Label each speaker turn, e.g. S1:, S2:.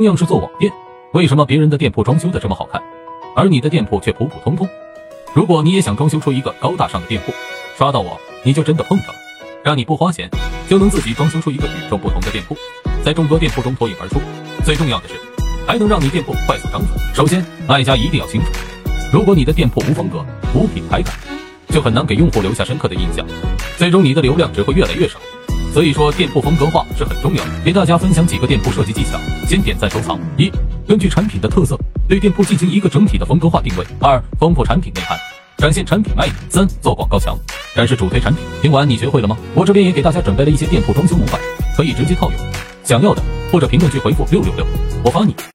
S1: 同样是做网店，为什么别人的店铺装修的这么好看，而你的店铺却普普通通？如果你也想装修出一个高大上的店铺，刷到我你就真的碰着了，让你不花钱就能自己装修出一个与众不同的店铺，在众多店铺中脱颖而出。最重要的是，还能让你店铺快速涨粉。首先，卖家一定要清楚，如果你的店铺无风格、无品牌感，就很难给用户留下深刻的印象，最终你的流量只会越来越少。所以说，店铺风格化是很重要的。给大家分享几个店铺设计技巧，先点赞收藏。一、根据产品的特色，对店铺进行一个整体的风格化定位。二、丰富产品内涵，展现产品卖点。三、做广告墙，展示主推产品。听完你学会了吗？我这边也给大家准备了一些店铺装修模板，可以直接套用。想要的或者评论区回复六六六，我发你。